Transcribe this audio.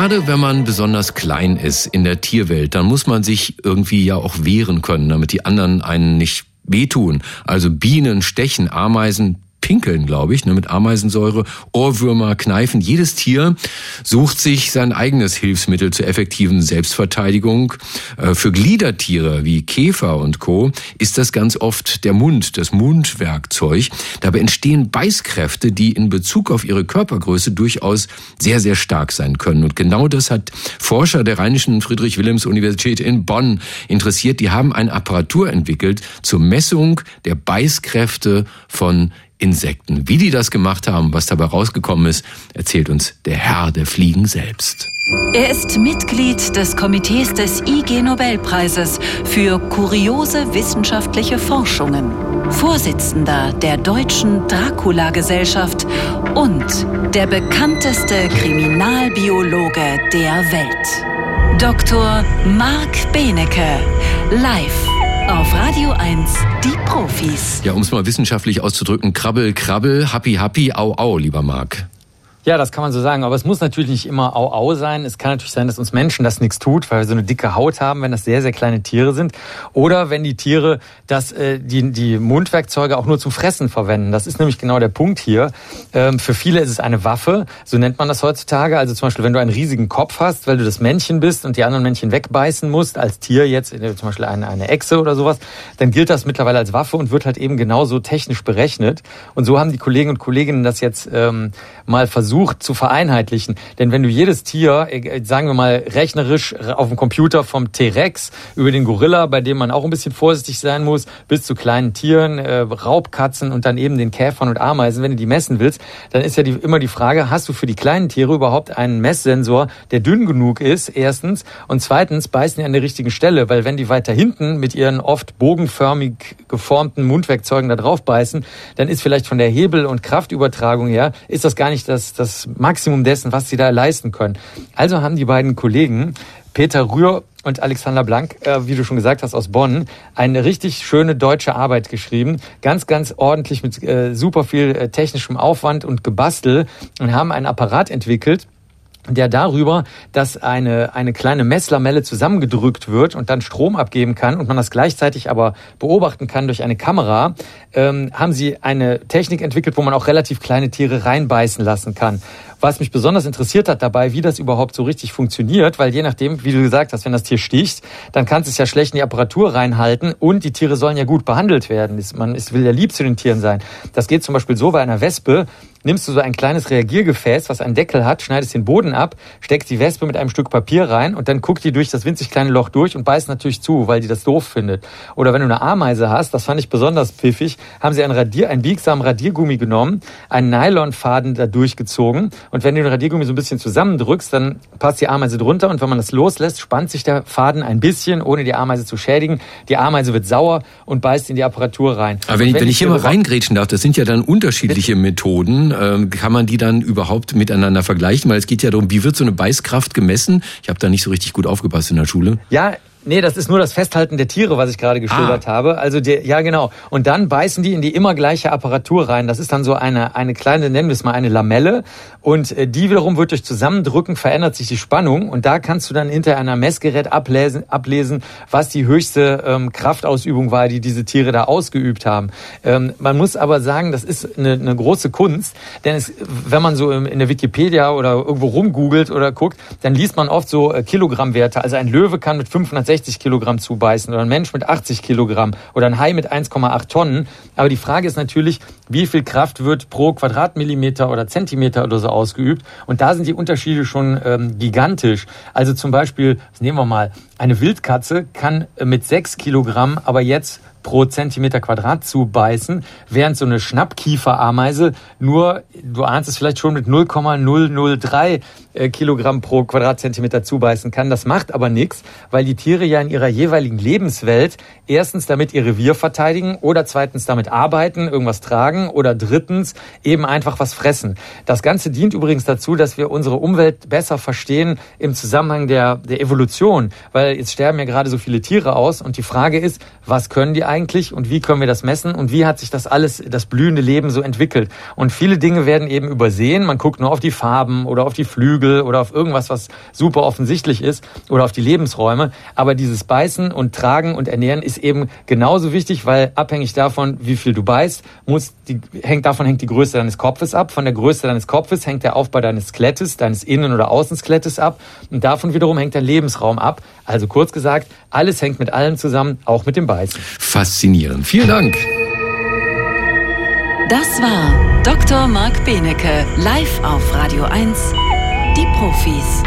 Gerade wenn man besonders klein ist in der Tierwelt, dann muss man sich irgendwie ja auch wehren können, damit die anderen einen nicht wehtun. Also Bienen stechen, Ameisen Pinkeln, glaube ich, ne, mit Ameisensäure, Ohrwürmer, Kneifen. Jedes Tier sucht sich sein eigenes Hilfsmittel zur effektiven Selbstverteidigung. Äh, für Gliedertiere wie Käfer und Co. ist das ganz oft der Mund, das Mundwerkzeug. Dabei entstehen Beißkräfte, die in Bezug auf ihre Körpergröße durchaus sehr, sehr stark sein können. Und genau das hat Forscher der Rheinischen Friedrich-Wilhelms-Universität in Bonn interessiert. Die haben eine Apparatur entwickelt zur Messung der Beißkräfte von Insekten. Wie die das gemacht haben, was dabei rausgekommen ist, erzählt uns der Herr der Fliegen selbst. Er ist Mitglied des Komitees des IG Nobelpreises für kuriose wissenschaftliche Forschungen, Vorsitzender der Deutschen Dracula-Gesellschaft und der bekannteste Kriminalbiologe der Welt. Dr. Marc Benecke, live auf Radio 1, die Profis. Ja, um es mal wissenschaftlich auszudrücken, krabbel, krabbel, happy, happy, au, au, lieber Marc. Ja, das kann man so sagen. Aber es muss natürlich nicht immer au-au sein. Es kann natürlich sein, dass uns Menschen das nichts tut, weil wir so eine dicke Haut haben, wenn das sehr, sehr kleine Tiere sind. Oder wenn die Tiere das, äh, die, die Mundwerkzeuge auch nur zum Fressen verwenden. Das ist nämlich genau der Punkt hier. Ähm, für viele ist es eine Waffe. So nennt man das heutzutage. Also zum Beispiel, wenn du einen riesigen Kopf hast, weil du das Männchen bist und die anderen Männchen wegbeißen musst, als Tier jetzt, äh, zum Beispiel eine, eine Echse oder sowas, dann gilt das mittlerweile als Waffe und wird halt eben genauso technisch berechnet. Und so haben die Kollegen und Kolleginnen das jetzt ähm, mal versucht zu vereinheitlichen. Denn wenn du jedes Tier, äh, sagen wir mal rechnerisch auf dem Computer vom T-Rex über den Gorilla, bei dem man auch ein bisschen vorsichtig sein muss, bis zu kleinen Tieren, äh, Raubkatzen und dann eben den Käfern und Ameisen, wenn du die messen willst, dann ist ja die, immer die Frage, hast du für die kleinen Tiere überhaupt einen Messsensor, der dünn genug ist, erstens, und zweitens beißen die an der richtigen Stelle, weil wenn die weiter hinten mit ihren oft bogenförmig geformten Mundwerkzeugen da drauf beißen, dann ist vielleicht von der Hebel- und Kraftübertragung her, ist das gar nicht das, das Maximum dessen, was sie da leisten können. Also haben die beiden Kollegen, Peter Rühr und Alexander Blank, äh, wie du schon gesagt hast, aus Bonn, eine richtig schöne deutsche Arbeit geschrieben. Ganz, ganz ordentlich mit äh, super viel äh, technischem Aufwand und Gebastel und haben einen Apparat entwickelt, der darüber, dass eine, eine kleine Messlamelle zusammengedrückt wird und dann Strom abgeben kann und man das gleichzeitig aber beobachten kann durch eine Kamera, ähm, haben sie eine Technik entwickelt, wo man auch relativ kleine Tiere reinbeißen lassen kann. Was mich besonders interessiert hat dabei, wie das überhaupt so richtig funktioniert, weil je nachdem, wie du gesagt hast, wenn das Tier sticht, dann kannst du es ja schlecht in die Apparatur reinhalten und die Tiere sollen ja gut behandelt werden. Man will ja lieb zu den Tieren sein. Das geht zum Beispiel so bei einer Wespe, nimmst du so ein kleines Reagiergefäß, was einen Deckel hat, schneidest den Boden ab, steckst die Wespe mit einem Stück Papier rein und dann guckt die durch das winzig kleine Loch durch und beißt natürlich zu, weil die das doof findet. Oder wenn du eine Ameise hast, das fand ich besonders pfiffig, haben sie einen, Radier, einen biegsamen Radiergummi genommen, einen Nylonfaden da durchgezogen und wenn du den Radiergummi so ein bisschen zusammendrückst, dann passt die Ameise drunter und wenn man das loslässt, spannt sich der Faden ein bisschen, ohne die Ameise zu schädigen. Die Ameise wird sauer und beißt in die Apparatur rein. Aber wenn, ich, wenn ich hier mal reingrätschen darf, das sind ja dann unterschiedliche Methoden. Ähm, kann man die dann überhaupt miteinander vergleichen? Weil es geht ja darum, wie wird so eine Beißkraft gemessen? Ich habe da nicht so richtig gut aufgepasst in der Schule. Ja, Nee, das ist nur das Festhalten der Tiere, was ich gerade geschildert ah. habe. Also die, ja genau. Und dann beißen die in die immer gleiche Apparatur rein. Das ist dann so eine eine kleine, nennen wir es mal eine Lamelle. Und äh, die wiederum wird durch Zusammendrücken verändert sich die Spannung. Und da kannst du dann hinter einer Messgerät ablesen, ablesen was die höchste ähm, Kraftausübung war, die diese Tiere da ausgeübt haben. Ähm, man muss aber sagen, das ist eine, eine große Kunst, denn es, wenn man so in der Wikipedia oder irgendwo rumgoogelt oder guckt, dann liest man oft so äh, Kilogrammwerte. Also ein Löwe kann mit 500 60 Kilogramm zubeißen oder ein Mensch mit 80 Kilogramm oder ein Hai mit 1,8 Tonnen. Aber die Frage ist natürlich, wie viel Kraft wird pro Quadratmillimeter oder Zentimeter oder so ausgeübt? Und da sind die Unterschiede schon ähm, gigantisch. Also zum Beispiel, nehmen wir mal, eine Wildkatze kann mit 6 Kilogramm aber jetzt pro Zentimeter Quadrat zubeißen, während so eine Schnappkieferameise nur, du ahnst es vielleicht schon, mit 0,003 äh, Kilogramm pro Quadratzentimeter zubeißen kann. Das macht aber nichts, weil die Tiere ja in ihrer jeweiligen Lebenswelt erstens damit ihr Revier verteidigen oder zweitens damit arbeiten, irgendwas tragen oder drittens eben einfach was fressen. Das Ganze dient übrigens dazu, dass wir unsere Umwelt besser verstehen im Zusammenhang der, der Evolution, weil jetzt sterben ja gerade so viele Tiere aus und die Frage ist, was können die eigentlich und wie können wir das messen und wie hat sich das alles, das blühende Leben so entwickelt. Und viele Dinge werden eben übersehen. Man guckt nur auf die Farben oder auf die Flügel oder auf irgendwas, was super offensichtlich ist oder auf die Lebensräume. Aber dieses Beißen und Tragen und Ernähren ist eben genauso wichtig, weil abhängig davon, wie viel du beißt, muss die, hängt, davon hängt die Größe deines Kopfes ab. Von der Größe deines Kopfes hängt der Aufbau deines Skelettes, deines Innen- oder Außenskelettes ab. Und davon wiederum hängt der Lebensraum ab. Also kurz gesagt, alles hängt mit allem zusammen, auch mit dem Beißen. Faszinierend. Vielen Dank. Das war Dr. Marc Benecke, live auf Radio 1, die Profis.